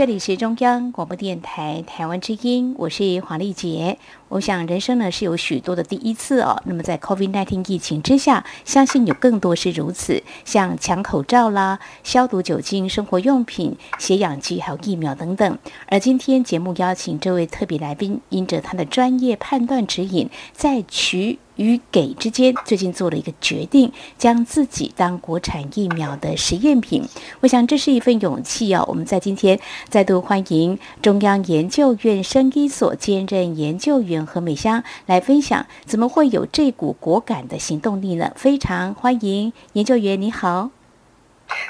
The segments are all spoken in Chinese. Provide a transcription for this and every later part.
这里是中央广播电台台湾之音，我是黄丽杰。我想人生呢是有许多的第一次哦。那么在 COVID-19 疫情之下，相信有更多是如此，像抢口罩啦、消毒酒精、生活用品、血氧机还有疫苗等等。而今天节目邀请这位特别来宾，因着他的专业判断指引，在取与给之间，最近做了一个决定，将自己当国产疫苗的实验品。我想这是一份勇气哦。我们在今天再度欢迎中央研究院生医所兼任研究员何美香来分享，怎么会有这股果敢的行动力呢？非常欢迎研究员，你好。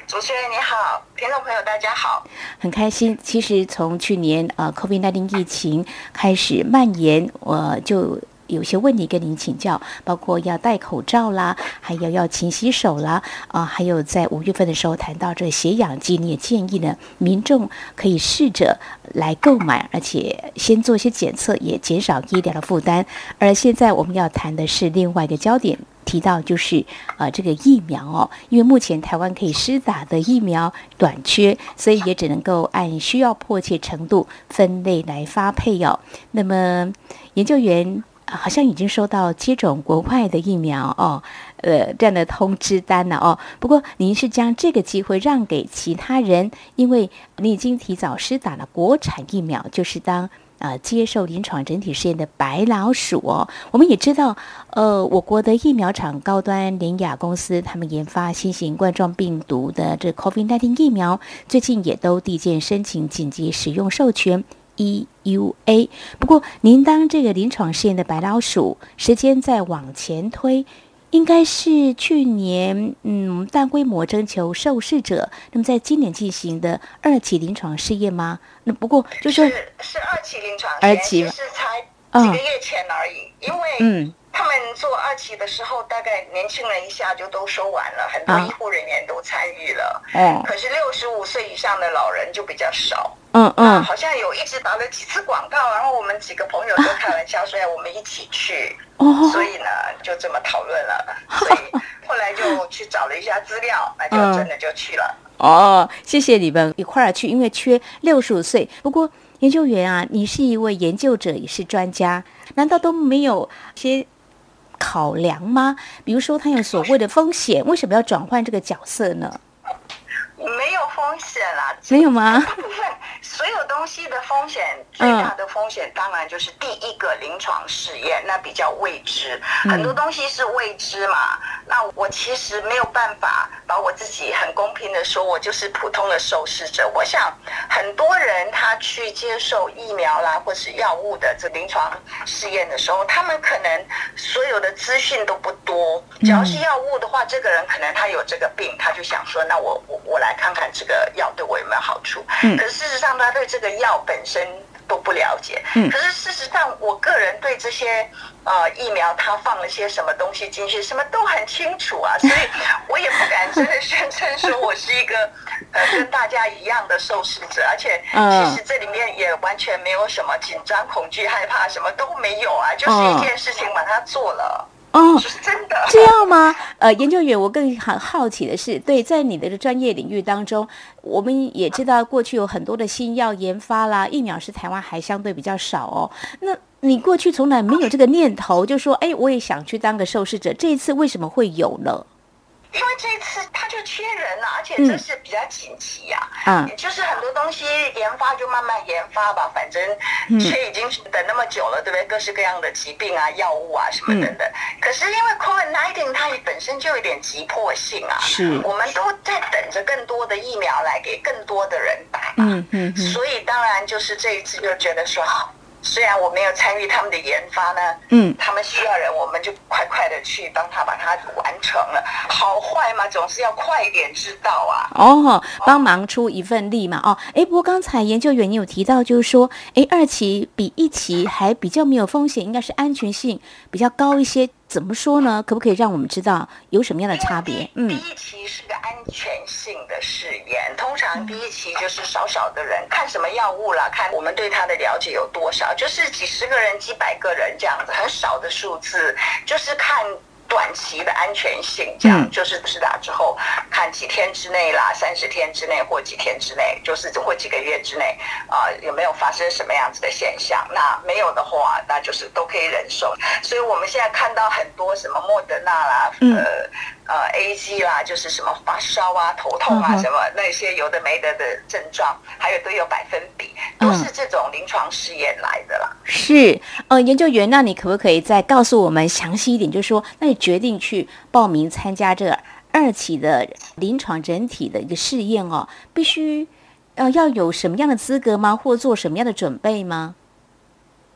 主持人你好，听众朋友大家好，很开心。其实从去年呃 COVID-19 疫情开始蔓延，我就。有些问题跟您请教，包括要戴口罩啦，还有要勤洗手啦，啊，还有在五月份的时候谈到这血氧机，你也建议呢，民众可以试着来购买，而且先做一些检测，也减少医疗的负担。而现在我们要谈的是另外一个焦点，提到就是啊，这个疫苗哦，因为目前台湾可以施打的疫苗短缺，所以也只能够按需要迫切程度分类来发配哦。那么研究员。好像已经收到接种国外的疫苗哦，呃，这样的通知单了哦。不过您是将这个机会让给其他人，因为你已经提早施打了国产疫苗，就是当呃接受临床整体试验的白老鼠哦。我们也知道，呃，我国的疫苗厂高端联亚公司，他们研发新型冠状病毒的这 COVID-19 疫苗，最近也都递件申请紧急使用授权。EUA，不过您当这个临床试验的白老鼠，时间再往前推，应该是去年嗯大规模征求受试者，那么在今年进行的二期临床试验吗？那不过就是是，是二期临床二期是才几个月前而已，嗯、因为嗯。他们做二期的时候，大概年轻人一下就都收完了，很多医护人员都参与了。嗯，可是六十五岁以上的老人就比较少。嗯嗯，好像有一直打了几次广告，然后我们几个朋友都开玩笑说要我们一起去。哦，所以呢，就这么讨论了。所以后来就去找了一下资料，那就真的就去了。哦，谢谢你们一块儿去，因为缺六十五岁。不过研究员啊，你是一位研究者，也是专家，难道都没有些？考量吗？比如说，他有所谓的风险，为什么要转换这个角色呢？没有风险啦，没有吗？大部分所有东西的风险，最大的风险当然就是第一个临床试验，那比较未知，很多东西是未知嘛。那我其实没有办法把我自己很公平的说，我就是普通的受试者。我想很多人他去接受疫苗啦，或是药物的这临床试验的时候，他们可能所有的资讯都不多。只要是药物的话，这个人可能他有这个病，他就想说，那我我我来。看看这个药对我有没有好处？嗯，可是事实上他对这个药本身都不了解。嗯，可是事实上，我个人对这些呃疫苗，它放了些什么东西进去，什么都很清楚啊，所以我也不敢真的 宣称说我是一个呃跟大家一样的受试者，而且其实这里面也完全没有什么紧张、恐惧、害怕，什么都没有啊，就是一件事情把它做了。哦，是真的这样吗？呃，研究员，我更很好奇的是，对，在你的专业领域当中，我们也知道过去有很多的新药研发啦，疫苗是台湾还相对比较少哦。那你过去从来没有这个念头，就说，哎，我也想去当个受试者，这一次为什么会有呢？因为这一次他就缺人了，而且这是比较紧急呀，啊，嗯，就是很多东西研发就慢慢研发吧，反正却已经等那么久了，对不对？各式各样的疾病啊、药物啊什么等等。可是因为 COVID-19 它也本身就有点急迫性啊，是，我们都在等着更多的疫苗来给更多的人打嘛，嗯嗯，所以当然就是这一次就觉得说好。虽然我没有参与他们的研发呢，嗯，他们需要人，我们就快快的去帮他把它完成了。好坏嘛，总是要快一点知道啊。哦，帮忙出一份力嘛。哦，哎，不过刚才研究员你有提到，就是说，哎，二期比一期还比较没有风险，应该是安全性比较高一些。怎么说呢？可不可以让我们知道有什么样的差别？嗯，第一期是个安全性的试验，通常第一期就是少少的人，看什么药物啦，看我们对它的了解有多少，就是几十个人、几百个人这样子，很少的数字，就是看。短期的安全性，这样就是施打之后，看几天之内啦，三十天之内或几天之内，就是或几个月之内啊、呃，有没有发生什么样子的现象？那没有的话，那就是都可以忍受。所以我们现在看到很多什么莫德纳啦，呃。呃，A G 啦，就是什么发烧啊、头痛啊，什么那些有的没的的症状，还有都有百分比，都是这种临床试验来的啦。是，呃，研究员，那你可不可以再告诉我们详细一点？就是说，那你决定去报名参加这个二期的临床整体的一个试验哦，必须呃要有什么样的资格吗？或做什么样的准备吗？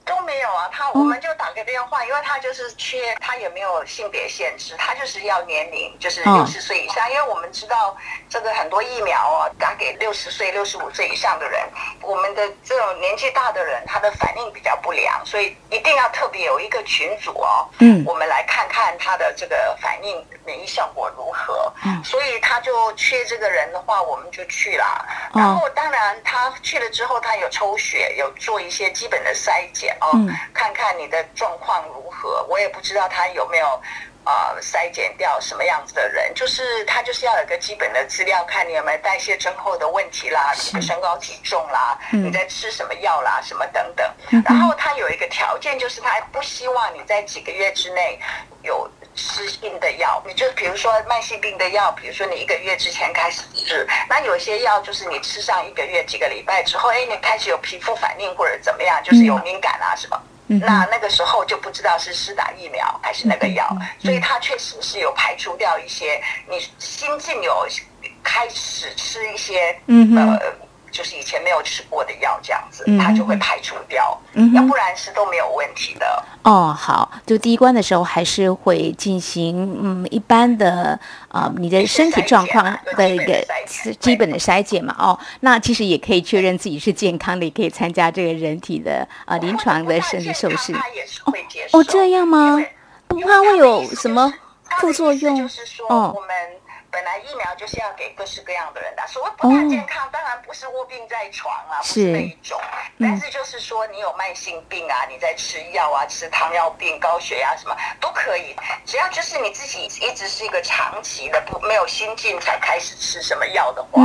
都没有啊，他我们就打个电话，因为他就是缺，他也没有性别限制，他就是要年龄，就是六十岁以上，因为我们知道这个很多疫苗啊，打给六十岁、六十五岁以上的人，我们的这种年纪大的人，他的反应比较不良，所以一定要特别有一个群组哦，嗯，我们来看看他的这个反应免疫效果如何，嗯，所以他就缺这个人的话，我们就去了，然后当然他去了之后，他有抽血，有做一些基本的筛检。哦，看看你的状况如何，我也不知道他有没有呃筛减掉什么样子的人，就是他就是要有个基本的资料，看你有没有代谢症候的问题啦，你的身高体重啦，你在吃什么药啦，什么等等。然后他有一个条件，就是他不希望你在几个月之内有吃性的药，你就比如说慢性病的药，比如说你一个月之前开始吃，那有些药就是你吃上一个月几个礼拜之后，哎，你开始有皮肤反应或者怎么样，就是有敏感啊什么，那那个时候就不知道是施打疫苗还是那个药，所以它确实是有排除掉一些你新近有开始吃一些呃。就是以前没有吃过的药，这样子，它就会排除掉，嗯，要不然是都没有问题的。哦，好，就第一关的时候还是会进行嗯一般的啊、呃，你的身体状况的一个基本的筛检嘛。哦，那其实也可以确认自己是健康的，也可以参加这个人体的啊临床的身体受试。哦哦，这样吗？不怕会有什么副作用？就是说我们。本来疫苗就是要给各式各样的人打，所谓不太健康，当然不是卧病在床啊，不是那一种。但是就是说，你有慢性病啊，你在吃药啊，吃糖尿病、高血压什么都可以，只要就是你自己一直是一个长期的不没有心境才开始吃什么药的话，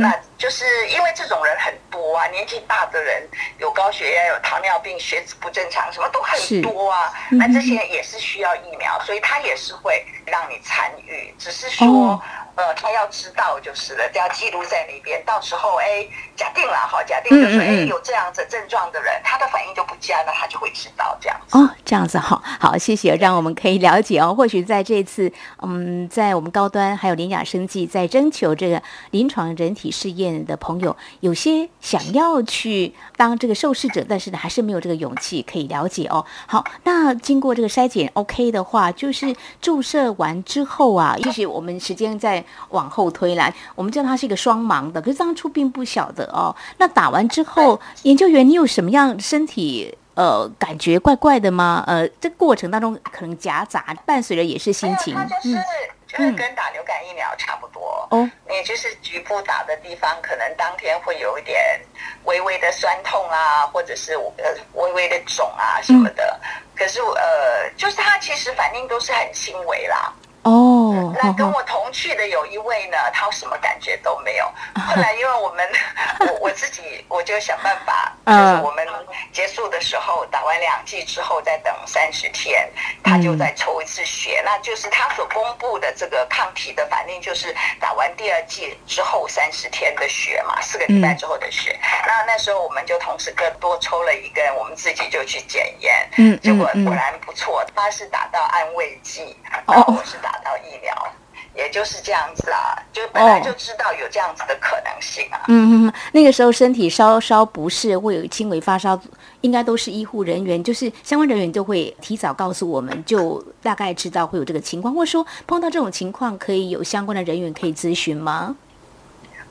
那就是因为这种人很多啊，年纪大的人有高血压、有糖尿病、血脂不正常，什么都很多啊。那这些也是需要疫苗，所以他也是会让你参与，只是说。呃，他要知道就是了，要记录在那边。到时候，哎，假定了哈，假定就是哎，有这样子症状的人，他的反应就不佳，那他就会知道这样子。哦，这样子好，好，谢谢，让我们可以了解哦。或许在这次，嗯，在我们高端还有联雅生计在征求这个临床人体试验的朋友，有些想要去当这个受试者，但是呢，还是没有这个勇气可以了解哦。好，那经过这个筛检 OK 的话，就是注射完之后啊，也许我们时间在。往后推来，我们知道它是一个双盲的，可是当初并不晓得哦。那打完之后，研究员，你有什么样身体呃感觉怪怪的吗？呃，这过程当中可能夹杂伴随着也是心情，就是、嗯、就是跟打流感疫苗差不多哦。你就是局部打的地方，可能当天会有一点微微的酸痛啊，或者是呃微微的肿啊什么的。嗯、可是呃，就是它其实反应都是很轻微啦。哦，那跟我同去的有一位呢，他什么感觉都没有。后来因为我们，我我自己我就想办法，就是我们结束的时候打完两剂之后再等三十天，他就再抽一次血，那就是他所公布的这个抗体的反应，就是打完第二剂之后三十天的血嘛，四个礼拜之后的血。那那时候我们就同时各多抽了一根，我们自己就去检验，嗯，结果果然不错，他是打到安慰剂，然后我是打。打到疫苗，也就是这样子啊，就本来就知道有这样子的可能性啊。嗯嗯，那个时候身体稍稍不适，会有轻微发烧，应该都是医护人员，就是相关人员就会提早告诉我们，就大概知道会有这个情况，或者说碰到这种情况，可以有相关的人员可以咨询吗？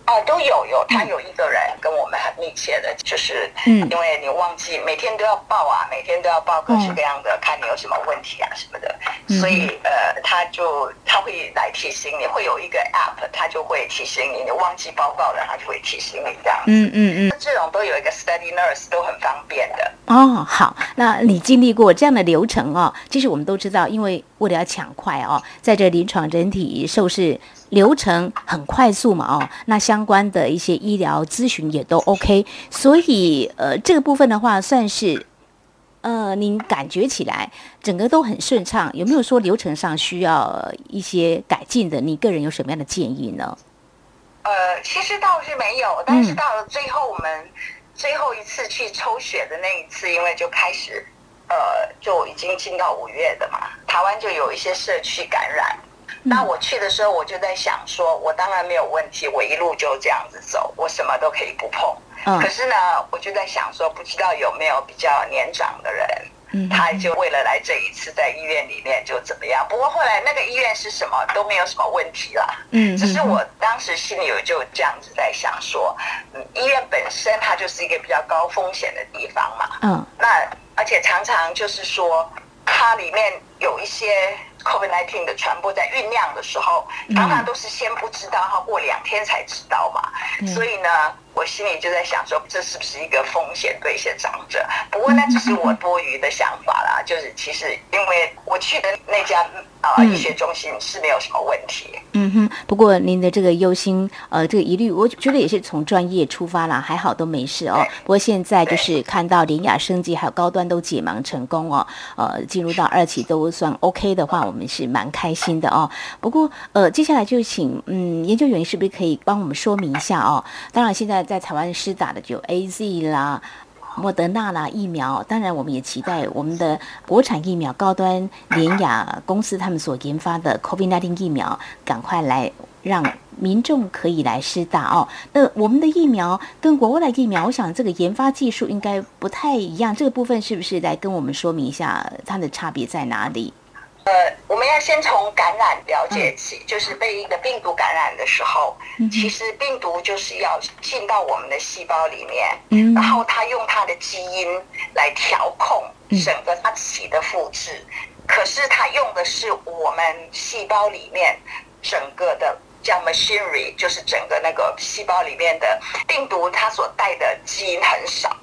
啊，都有有，他有一个人跟我们很密切的，就是，嗯，因为你忘记每天都要报啊，每天都要报各式各样的，看你有什么问题啊什么的，所以呃，他就他会来提醒你，会有一个 app，他就会提醒你，你忘记报告了，他就会提醒你这样，嗯嗯嗯，这种都有一个 study nurse，都很方便的。哦，好，那你经历过这样的流程哦，其实我们都知道，因为为了要抢快哦，在这临床人体受试。流程很快速嘛，哦，那相关的一些医疗咨询也都 OK，所以呃，这个部分的话算是呃，您感觉起来整个都很顺畅，有没有说流程上需要一些改进的？你个人有什么样的建议呢？呃，其实倒是没有，但是到了最后，我们最后一次去抽血的那一次，因为就开始呃，就已经进到五月的嘛，台湾就有一些社区感染。那我去的时候，我就在想说，我当然没有问题，我一路就这样子走，我什么都可以不碰。可是呢，我就在想说，不知道有没有比较年长的人，他就为了来这一次在医院里面就怎么样。不过后来那个医院是什么都没有什么问题啦。嗯，只是我当时心里有就这样子在想说，嗯，医院本身它就是一个比较高风险的地方嘛。嗯，那而且常常就是说，它里面有一些。COVID-19 的传播在酝酿的时候，常常都是先不知道，哈，过两天才知道嘛。所以呢，我心里就在想说，这是不是一个风险对一些长者？不过那只是我多余的想法啦。就是其实因为我去的那家啊、呃、医学中心是没有什么问题。嗯哼。不过您的这个忧心，呃，这个疑虑，我觉得也是从专业出发啦，还好都没事哦。不过现在就是看到联雅升级还有高端都解盲成功哦，呃，进入到二期都算 OK 的话，我们是蛮开心的哦。不过呃，接下来就请嗯研究员是不是可以帮我们说明一下哦？当然现在。在台湾施打的就 AZ 啦、莫德纳啦疫苗，当然我们也期待我们的国产疫苗高端联雅公司他们所研发的 COVID-19 疫苗，赶快来让民众可以来施打哦。那我们的疫苗跟国外的疫苗，我想这个研发技术应该不太一样，这个部分是不是来跟我们说明一下它的差别在哪里？呃，我们要先从感染了解起，嗯、就是被一个病毒感染的时候，嗯、其实病毒就是要进到我们的细胞里面，嗯、然后它用它的基因来调控整个它自己的复制，嗯、可是它用的是我们细胞里面整个的叫 machinery，就是整个那个细胞里面的病毒，它所带的基因很少。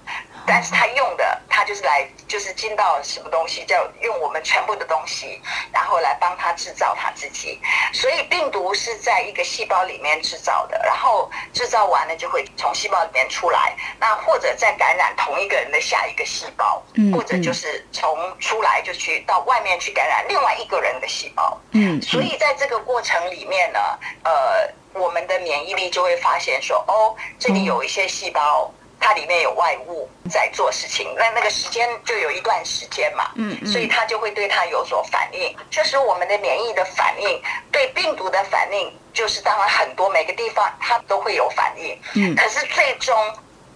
但是他用的，他就是来，就是进到什么东西，叫用我们全部的东西，然后来帮他制造他自己。所以病毒是在一个细胞里面制造的，然后制造完了就会从细胞里面出来，那或者再感染同一个人的下一个细胞，或者就是从出来就去到外面去感染另外一个人的细胞。嗯，所以在这个过程里面呢，呃，我们的免疫力就会发现说，哦，这里有一些细胞。它里面有外物在做事情，那那个时间就有一段时间嘛，嗯，嗯，所以它就会对它有所反应。这时候我们的免疫的反应，对病毒的反应，就是当然很多每个地方它都会有反应，嗯，可是最终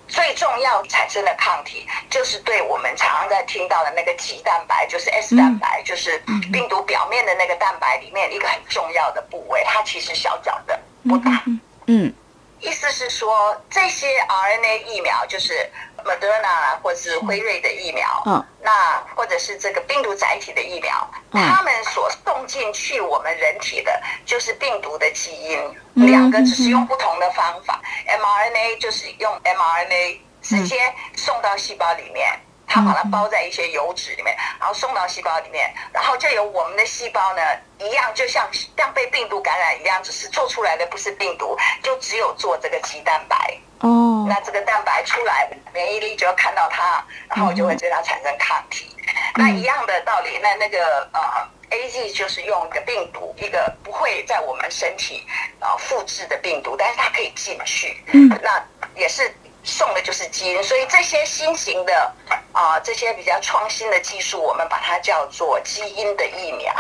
最重要产生的抗体，就是对我们常常在听到的那个 T 蛋白，就是 S 蛋白，就是病毒表面的那个蛋白里面一个很重要的部位，它其实小小的不大，嗯。意思是说，这些 RNA 疫苗就是 Moderna，或是辉瑞的疫苗，嗯，那或者是这个病毒载体的疫苗，他们所送进去我们人体的，就是病毒的基因，两个只是用不同的方法，mRNA 就是用 mRNA 直接送到细胞里面。它把它包在一些油脂里面，然后送到细胞里面，然后就由我们的细胞呢，一样就像像被病毒感染一样，只是做出来的不是病毒，就只有做这个肌蛋白。哦，那这个蛋白出来，免疫力就要看到它，然后就会对它产生抗体。那一样的道理，那那个呃，A G 就是用一个病毒，一个不会在我们身体啊复制的病毒，但是它可以进去。嗯，那也是。送的就是基因，所以这些新型的啊、呃，这些比较创新的技术，我们把它叫做基因的疫苗。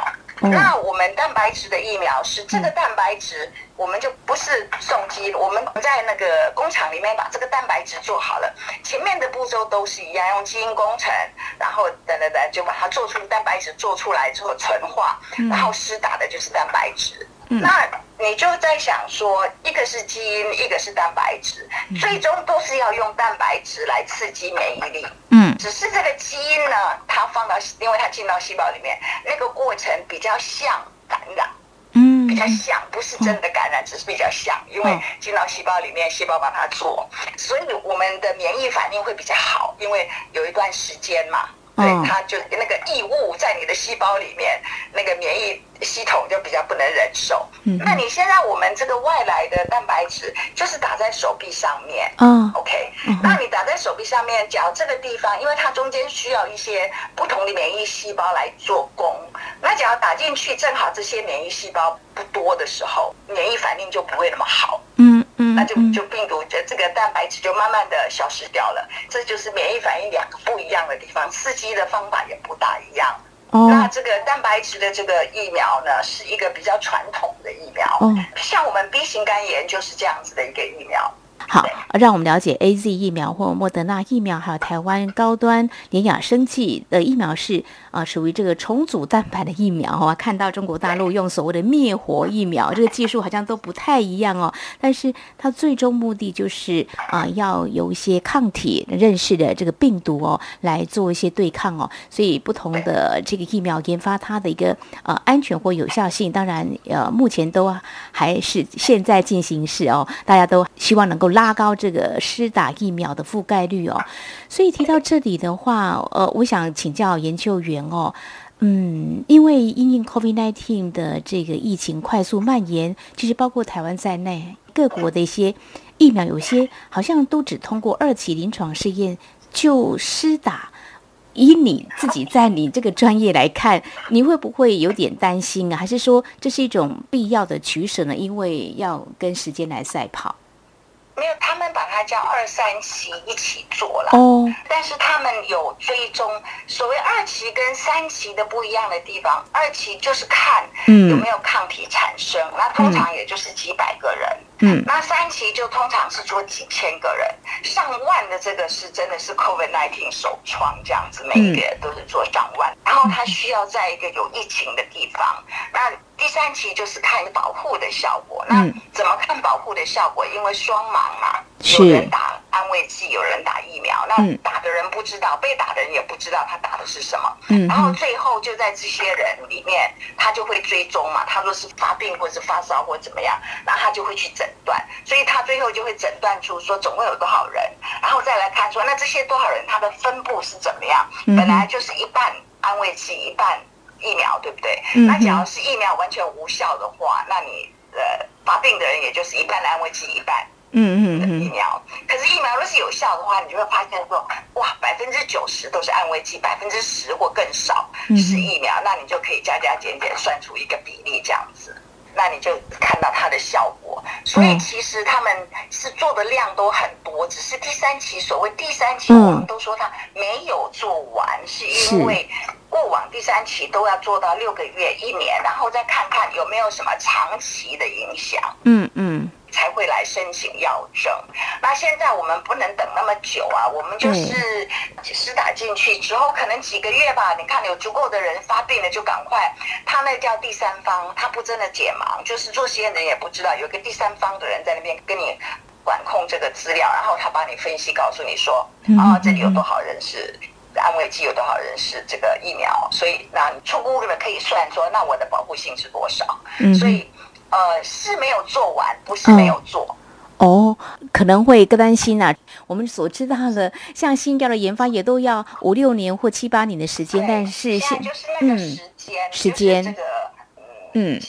嗯、那我们蛋白质的疫苗是这个蛋白质，我们就不是送基因，我们在那个工厂里面把这个蛋白质做好了，前面的步骤都是一样，用基因工程，然后等等等，就把它做出蛋白质，做出来之后纯化，然后施打的就是蛋白质。嗯、那你就在想说，一个是基因，一个是蛋白质，最终都是要用蛋白质来刺激免疫力。嗯，只是这个基因呢，它放到，因为它进到细胞里面，那个过程比较像感染。嗯，比较像，不是真的感染，只是比较像，因为进到细胞里面，细胞帮它做，所以我们的免疫反应会比较好，因为有一段时间嘛。对，它就那个异物在你的细胞里面，那个免疫系统就比较不能忍受。嗯，那你现在我们这个外来的蛋白质就是打在手臂上面。嗯，OK，那你打在手臂上面，假如这个地方，因为它中间需要一些不同的免疫细胞来做工，那只要打进去，正好这些免疫细胞不多的时候，免疫反应就不会那么好。嗯。那就就病毒这这个蛋白质就慢慢的消失掉了，这就是免疫反应两个不一样的地方，刺激的方法也不大一样。哦，那这个蛋白质的这个疫苗呢，是一个比较传统的疫苗。哦，像我们 B 型肝炎就是这样子的一个疫苗。好，让我们了解 A Z 疫苗或莫德纳疫苗，还有台湾高端联亚生技的疫苗是啊、属于这个重组蛋白的疫苗哦。看到中国大陆用所谓的灭活疫苗，这个技术好像都不太一样哦。但是它最终目的就是啊、要有一些抗体认识的这个病毒哦，来做一些对抗哦。所以不同的这个疫苗研发它的一个呃安全或有效性，当然呃目前都还是现在进行式哦，大家都希望能够。拉高这个施打疫苗的覆盖率哦，所以提到这里的话，呃，我想请教研究员哦，嗯，因为因应 COVID-19 的这个疫情快速蔓延，其实包括台湾在内，各国的一些疫苗有些好像都只通过二期临床试验就施打。以你自己在你这个专业来看，你会不会有点担心啊？还是说这是一种必要的取舍呢？因为要跟时间来赛跑。没有，他们把它叫二三期一起做了。哦。但是他们有追踪，所谓二期跟三期的不一样的地方，二期就是看有没有抗体产生，嗯、那通常也就是几百个人。嗯。那三期就通常是做几千个人，上万的这个是真的是 COVID-19 首创这样子，每一个人都是做上万。然后他需要在一个有疫情的地方，那。第三期就是看保护的效果，那怎么看保护的效果？因为双盲嘛，有人打安慰剂，有人打疫苗，那打的人不知道，被打的人也不知道他打的是什么。然后最后就在这些人里面，他就会追踪嘛，他说是发病或是发烧或怎么样，然后他就会去诊断，所以他最后就会诊断出说总共有多少人，然后再来看说那这些多少人他的分布是怎么样？本来就是一半安慰剂，一半。疫苗对不对？那假如是疫苗完全无效的话，那你呃发病的人也就是一半的安慰剂，一半嗯嗯疫苗。可是疫苗若是有效的话，你就会发现说，哇，百分之九十都是安慰剂，百分之十或更少是疫苗，那你就可以加加减减算出一个比例这样子，那你就看到它的效果。所以其实他们是做的量都很多，只是第三期，所谓第三期，我们都说他没有做完，是因为。过往第三期都要做到六个月、一年，然后再看看有没有什么长期的影响，嗯嗯，才会来申请药证。那现在我们不能等那么久啊，我们就是施打进去之后，可能几个月吧。你看有足够的人发病了，就赶快。他那叫第三方，他不真的解盲，就是做实验的人也不知道有个第三方的人在那边跟你管控这个资料，然后他帮你分析，告诉你说，啊，这里有多少人是。安慰剂有多少人是这个疫苗？所以那你初步的可以算说，那我的保护性是多少？嗯，所以呃是没有做完，不是没有做。嗯、哦，可能会更担心啊。我们所知道的，像新药的研发也都要五六年或七八年的时间，但是现在就是那个时间，嗯、时间这个嗯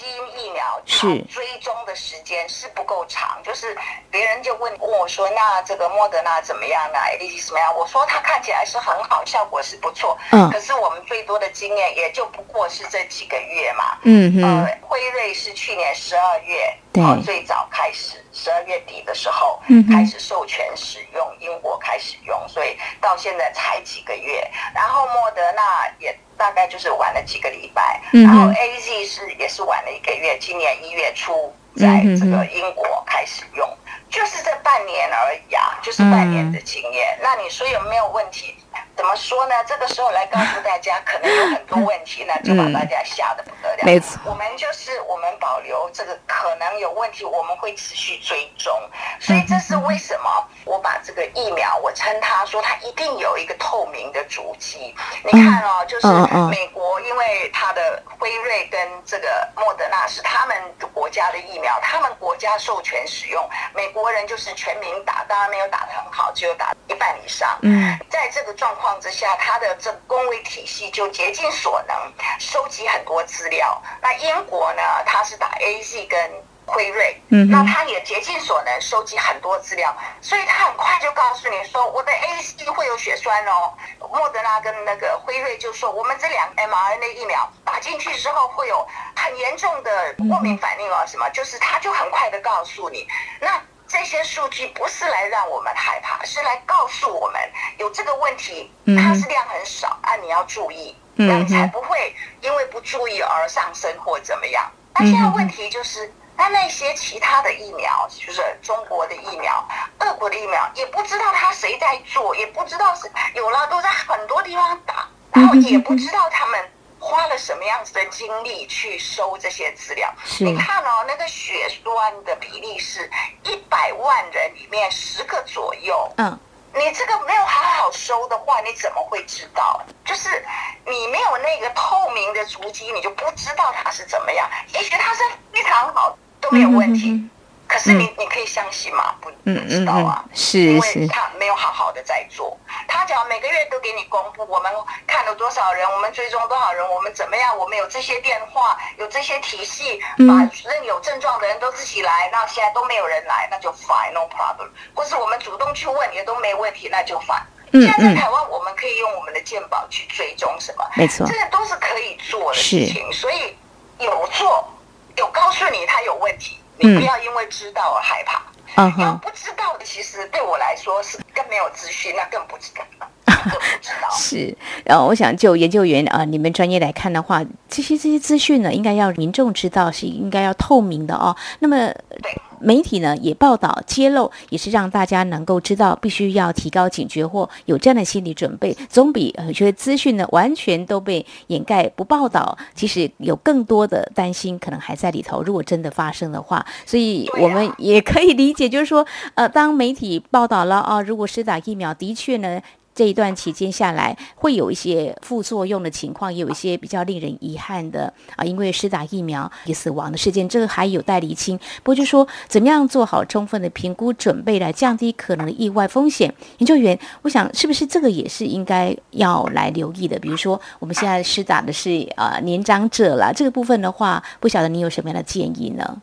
是追踪的时间是不够长，就是别人就问问我说，那这个莫德纳怎么样呢？AZ 怎么样？我说它看起来是很好，效果是不错。嗯。可是我们最多的经验也就不过是这几个月嘛。嗯嗯。呃，辉瑞是去年十二月对、哦、最早开始，十二月底的时候开始授权使用，嗯、英国开始用，所以到现在才几个月。然后莫德纳也大概就是玩了几个礼拜。嗯。然后 AZ 是也是玩了一个月，今年一月初。在这个英国开始用，就是这半年而已啊，就是半年的经验。那你说有没有问题？怎么说呢？这个时候来告诉大家，可能有很多问题呢，就把大家吓得不得了。没错，我们就是我们保留这个可能有问题，我们会持续追踪。所以这是为什么我把这个疫苗，我称它说它一定有一个透明的足迹。你看哦，就是美国，因为它的辉瑞跟这个莫德纳是他们国家的疫苗，他们国家授权使用，美国人就是全民打，当然没有打得很好，只有打一半以上。嗯，在这个状况之下，他的这公卫体系就竭尽所能收集很多资料。那英国呢，它是打 AZ 跟辉瑞，嗯，那他也竭尽所能收集很多资料，所以他很快就告诉你说，我的 AZ 会有血栓哦。莫德纳跟那个辉瑞就说，我们这两 mRNA 疫苗打进去之后会有很严重的过敏反应哦，什么，就是他就很快的告诉你，那。这些数据不是来让我们害怕，是来告诉我们有这个问题，它是量很少啊，你要注意，这样才不会因为不注意而上升或怎么样。那现在问题就是，那那些其他的疫苗，就是中国的疫苗、俄国的疫苗，也不知道他谁在做，也不知道是有了都在很多地方打，然后也不知道他们。花了什么样子的精力去收这些资料？你看哦，那个血栓的比例是一百万人里面十个左右。嗯，你这个没有好好收的话，你怎么会知道？就是你没有那个透明的足迹，你就不知道它是怎么样。也许它是非常好，都没有问题。可是你你可以相信吗？不，不知道啊，是，因为他没有好好的在做。他只要每个月都给你公布，我们看了多少人，我们追踪多少人，我们怎么样？我们有这些电话，有这些体系，把任有症状的人都自己来。那现在都没有人来，那就 fine，no problem。或是我们主动去问，也都没问题，那就 fine。现在在台湾，我们可以用我们的健保去追踪什么？没错，这个都是可以做的事情。所以有做，有告诉你他有问题。你不要因为知道而害怕，嗯，哼不知道的，其实对我来说是更没有资讯，那 更不知道。是，然后我想就研究员啊、呃，你们专业来看的话，这些这些资讯呢，应该要民众知道，是应该要透明的哦。那么。对。媒体呢也报道揭露，也是让大家能够知道，必须要提高警觉或有这样的心理准备，总比呃觉得资讯呢完全都被掩盖不报道，其实有更多的担心可能还在里头。如果真的发生的话，所以我们也可以理解，就是说，呃，当媒体报道了啊，如果施打疫苗的确呢。这一段期间下来，会有一些副作用的情况，也有一些比较令人遗憾的啊，因为施打疫苗也死亡的事件，这个还有待厘清。不过就说怎么样做好充分的评估准备，来降低可能的意外风险。研究员，我想是不是这个也是应该要来留意的？比如说我们现在施打的是啊年长者啦，这个部分的话，不晓得你有什么样的建议呢？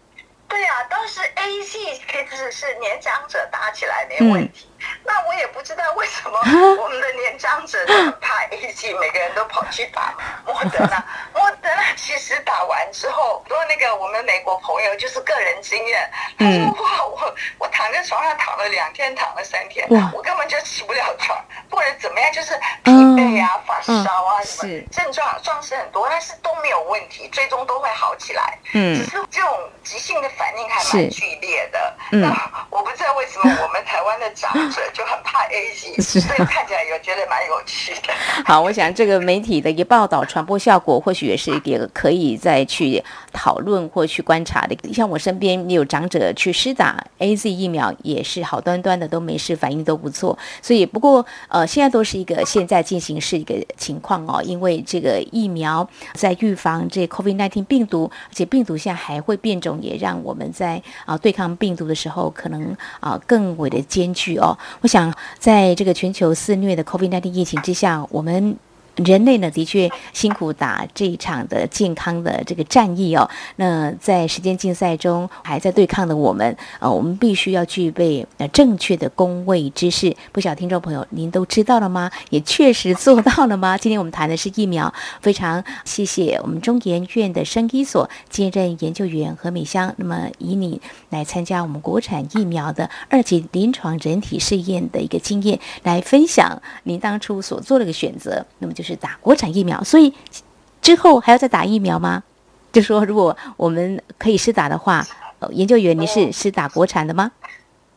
对啊，当时 AZ 其实是年长者打起来没问题。嗯那我也不知道为什么我们的年长者怕 AZ，每个人都跑去打莫德纳。莫德纳其实打完之后，说那个我们美国朋友就是个人经验，他说哇，我我躺在床上躺了两天，躺了三天，我根本就起不了床，或者怎么样，就是疲惫啊、发烧啊什么症状状是很多，但是都没有问题，最终都会好起来。嗯，只是这种急性的反应还蛮剧烈的。那我不知道为什么我们台湾的长就很怕 AZ，所以看起来也觉得蛮有趣的。好，我想这个媒体的一个报道传播效果，或许也是一个可以再去讨论或去观察的。像我身边也有长者去施打 AZ 疫苗，也是好端端的都没事，反应都不错。所以不过呃，现在都是一个现在进行式一个情况哦，因为这个疫苗在预防这 COVID nineteen 病毒，而且病毒现在还会变种，也让我们在啊、呃、对抗病毒的时候，可能啊、呃、更为的艰巨哦。我想，在这个全球肆虐的 COVID-19 疫情之下，我们。人类呢，的确辛苦打这一场的健康的这个战役哦。那在时间竞赛中还在对抗的我们，呃，我们必须要具备呃正确的公卫知识。不晓听众朋友您都知道了吗？也确实做到了吗？今天我们谈的是疫苗，非常谢谢我们中研院的生医所兼任研究员何美香。那么以你来参加我们国产疫苗的二级临床人体试验的一个经验，来分享您当初所做的一个选择。那么就是。是打国产疫苗，所以之后还要再打疫苗吗？就说如果我们可以施打的话，研究员，你是施打国产的吗？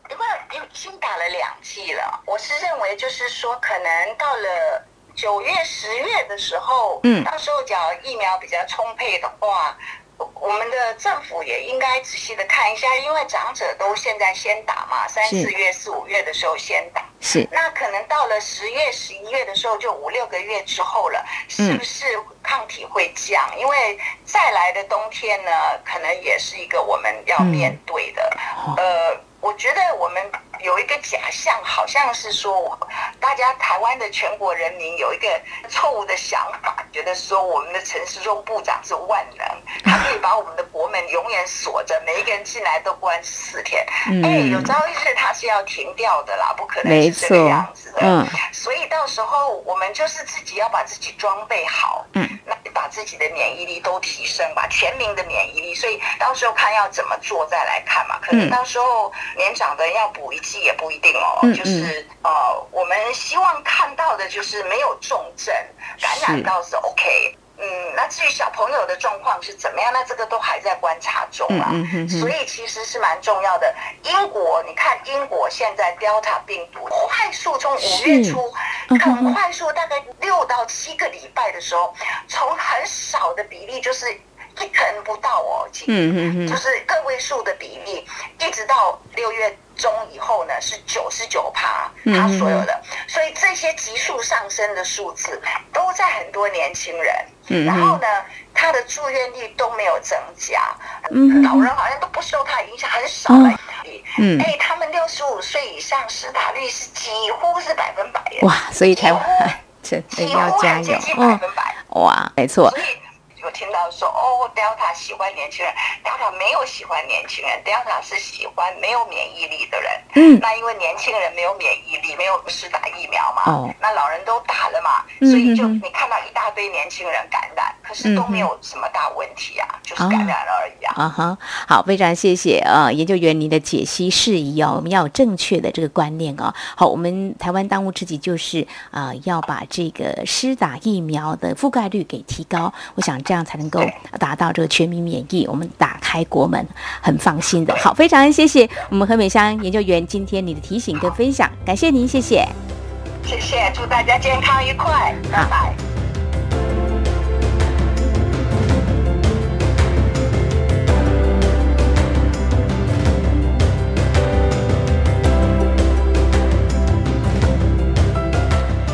因为已经打了两剂了，我是认为就是说，可能到了九月、十月的时候，嗯，到时候只要疫苗比较充沛的话。我们的政府也应该仔细的看一下，因为长者都现在先打嘛，三四月、四五月的时候先打，是。那可能到了十月、十一月的时候，就五六个月之后了，是不是抗体会降？嗯、因为再来的冬天呢，可能也是一个我们要面对的。嗯、呃，我觉得我们。有一个假象，好像是说，大家台湾的全国人民有一个错误的想法，觉得说我们的陈世忠部长是万能，他可以把我们的国门永远锁着，每一个人进来都关四天。哎，有朝一日他是要停掉的啦，不可能是这个样子的。嗯，所以到时候我们就是自己要把自己装备好，嗯，那把自己的免疫力都提升，吧全民的免疫力。所以到时候看要怎么做再来看嘛，可能到时候年长的人要补一剂。也不一定哦，嗯嗯就是呃，我们希望看到的就是没有重症感染到是 OK，嗯，那至于小朋友的状况是怎么样，那这个都还在观察中啊，所以其实是蛮重要的。英国，你看英国现在 Delta 病毒快速从五月初很快速，大概六到七个礼拜的时候，从很少的比例就是一成不到哦，嗯嗯嗯，就是个位数的比例，一直到六月。中以后呢是九十九趴，他所有的，所以这些急速上升的数字都在很多年轻人，嗯、然后呢，他的住院率都没有增加，嗯、老人好像都不受他影响，很少了。嗯，哎，他们六十五岁以上施打率是几乎是百分百的，哇，所以台湾 这一定要加油，百分百，哇，没错。有听到说哦，Delta 喜欢年轻人，Delta 没有喜欢年轻人，Delta 是喜欢没有免疫力的人。嗯，那因为年轻人没有免疫力，没有施打疫苗嘛。哦，那老人都打了嘛，嗯、所以就你看到一大堆年轻人感染，嗯、可是都没有什么大问题啊，嗯、就是感染了而已啊。啊哈，好，非常谢谢啊，研究员您的解析事宜哦，我们要有正确的这个观念哦。好，我们台湾当务之急就是啊，要把这个施打疫苗的覆盖率给提高。我想。这样才能够达到这个全民免疫，我们打开国门，很放心的。好，非常谢谢我们何美香研究员今天你的提醒跟分享，感谢您，谢谢，谢谢，祝大家健康愉快，拜拜。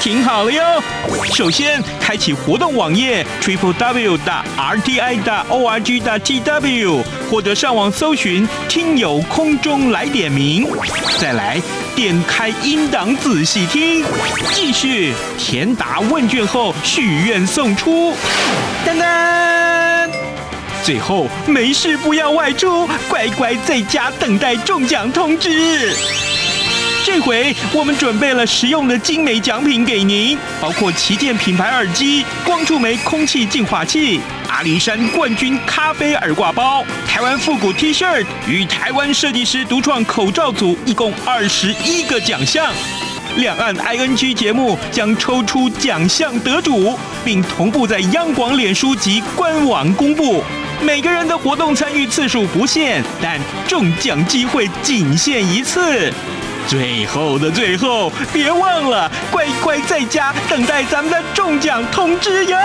听好了哟！首先，开启活动网页 triple w 的 r t i 的 o r g 的 t w，或者上网搜寻“听友空中来点名”。再来，点开音档仔细听。继续填答问卷后许愿送出。噔噔。最后，没事不要外出，乖乖在家等待中奖通知。这回我们准备了实用的精美奖品给您，包括旗舰品牌耳机、光触媒空气净化器、阿里山冠军咖啡耳挂包、台湾复古 T 恤与台湾设计师独创口罩组，一共二十一个奖项。两岸 ING 节目将抽出奖项得主，并同步在央广脸书及官网公布。每个人的活动参与次数不限，但中奖机会仅限一次。最后的最后别忘了乖乖在家等待咱们的中奖通知哟。